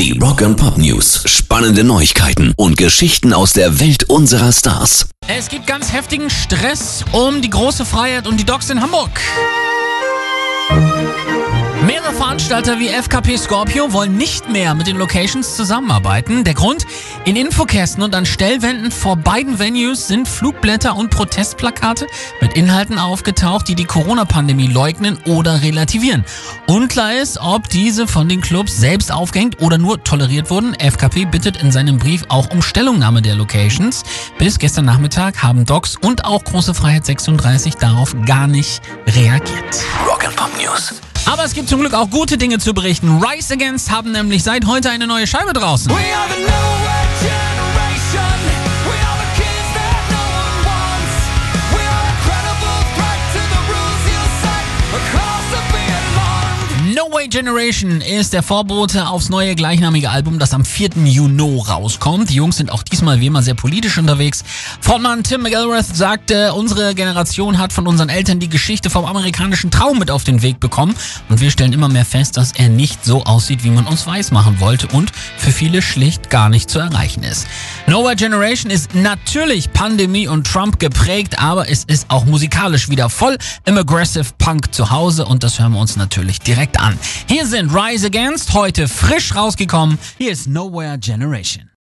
Die Rock and Pop News. Spannende Neuigkeiten und Geschichten aus der Welt unserer Stars. Es gibt ganz heftigen Stress um die große Freiheit und die Docs in Hamburg. Veranstalter wie FKP Scorpio wollen nicht mehr mit den Locations zusammenarbeiten. Der Grund? In Infokästen und an Stellwänden vor beiden Venues sind Flugblätter und Protestplakate mit Inhalten aufgetaucht, die die Corona-Pandemie leugnen oder relativieren. Unklar ist, ob diese von den Clubs selbst aufgehängt oder nur toleriert wurden. FKP bittet in seinem Brief auch um Stellungnahme der Locations. Bis gestern Nachmittag haben Docs und auch Große Freiheit 36 darauf gar nicht reagiert. Aber es gibt zum Glück auch gute Dinge zu berichten. Rise Against haben nämlich seit heute eine neue Scheibe draußen. We are the alarmed. No Way Generation ist der Vorbote aufs neue gleichnamige Album, das am 4. Juni rauskommt. Die Jungs sind auch diesmal wie immer sehr politisch unterwegs. Frontmann Tim McElrath sagte, unsere Generation hat von unseren Eltern die Geschichte vom amerikanischen Traum mit auf den Weg bekommen und wir stellen immer mehr fest, dass er nicht so aussieht, wie man uns weismachen wollte und für viele schlicht gar nicht zu erreichen ist. No Way Generation ist natürlich Pandemie und Trump geprägt, aber es ist auch musikalisch wieder voll im Aggressive Punk zu Hause und das hören wir uns natürlich direkt an. Hier sind Rise Against, heute frisch rausgekommen. Hier ist Nowhere Generation.